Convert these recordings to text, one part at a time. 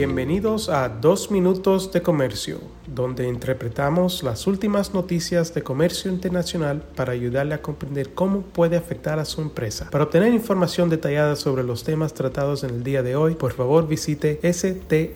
Bienvenidos a Dos Minutos de Comercio, donde interpretamos las últimas noticias de comercio internacional para ayudarle a comprender cómo puede afectar a su empresa. Para obtener información detallada sobre los temas tratados en el día de hoy, por favor visite strtrade.com.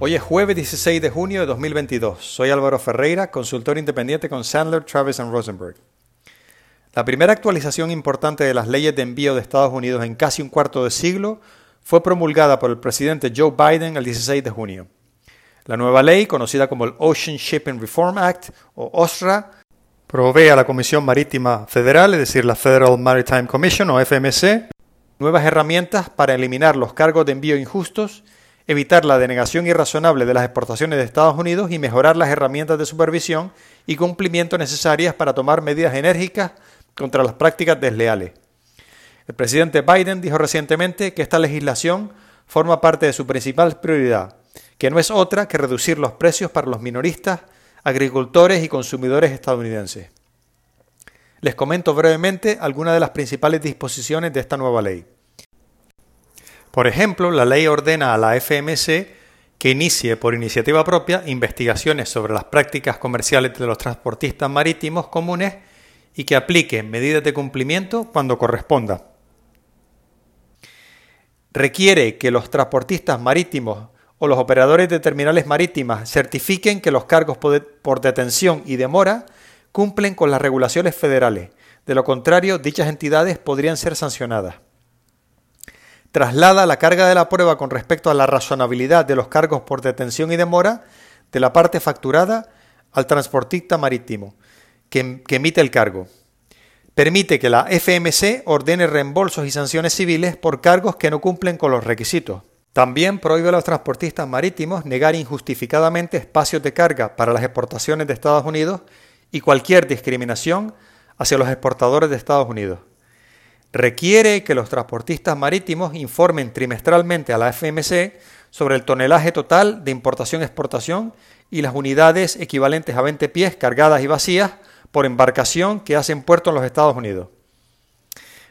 Hoy es jueves 16 de junio de 2022. Soy Álvaro Ferreira, consultor independiente con Sandler, Travis Rosenberg. La primera actualización importante de las leyes de envío de Estados Unidos en casi un cuarto de siglo fue promulgada por el presidente Joe Biden el 16 de junio. La nueva ley, conocida como el Ocean Shipping Reform Act o OSRA, provee a la Comisión Marítima Federal, es decir, la Federal Maritime Commission o FMC, nuevas herramientas para eliminar los cargos de envío injustos, evitar la denegación irrazonable de las exportaciones de Estados Unidos y mejorar las herramientas de supervisión y cumplimiento necesarias para tomar medidas enérgicas contra las prácticas desleales. El presidente Biden dijo recientemente que esta legislación forma parte de su principal prioridad, que no es otra que reducir los precios para los minoristas, agricultores y consumidores estadounidenses. Les comento brevemente algunas de las principales disposiciones de esta nueva ley. Por ejemplo, la ley ordena a la FMC que inicie por iniciativa propia investigaciones sobre las prácticas comerciales de los transportistas marítimos comunes y que aplique medidas de cumplimiento cuando corresponda. Requiere que los transportistas marítimos o los operadores de terminales marítimas certifiquen que los cargos por detención y demora cumplen con las regulaciones federales. De lo contrario, dichas entidades podrían ser sancionadas. Traslada la carga de la prueba con respecto a la razonabilidad de los cargos por detención y demora de la parte facturada al transportista marítimo que, emite el cargo. Permite que la FMC ordene reembolsos y sanciones civiles por cargos que no cumplen con los requisitos. También prohíbe a los transportistas marítimos negar injustificadamente espacios de carga para las exportaciones de Estados Unidos y cualquier discriminación hacia los exportadores de Estados Unidos. Requiere que los transportistas marítimos informen trimestralmente a la FMC sobre el tonelaje total de importación-exportación y las unidades equivalentes a 20 pies cargadas y vacías por embarcación que hacen puerto en los Estados Unidos.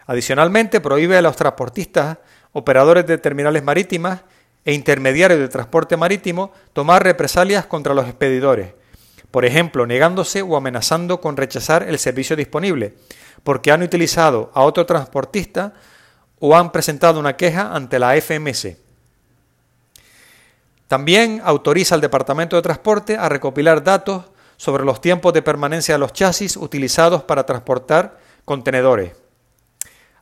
Adicionalmente, prohíbe a los transportistas, operadores de terminales marítimas e intermediarios de transporte marítimo tomar represalias contra los expedidores, por ejemplo, negándose o amenazando con rechazar el servicio disponible, porque han utilizado a otro transportista o han presentado una queja ante la FMC. También autoriza al Departamento de Transporte a recopilar datos sobre los tiempos de permanencia de los chasis utilizados para transportar contenedores.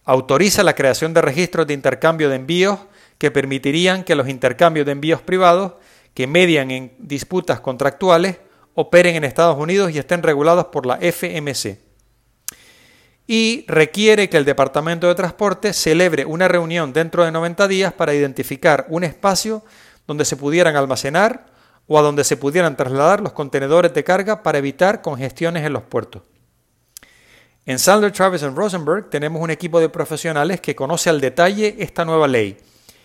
Autoriza la creación de registros de intercambio de envíos que permitirían que los intercambios de envíos privados que median en disputas contractuales operen en Estados Unidos y estén regulados por la FMC. Y requiere que el Departamento de Transporte celebre una reunión dentro de 90 días para identificar un espacio donde se pudieran almacenar o a donde se pudieran trasladar los contenedores de carga para evitar congestiones en los puertos. En Sandler, Travis Rosenberg tenemos un equipo de profesionales que conoce al detalle esta nueva ley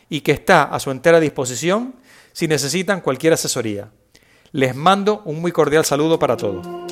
y que está a su entera disposición si necesitan cualquier asesoría. Les mando un muy cordial saludo para todos.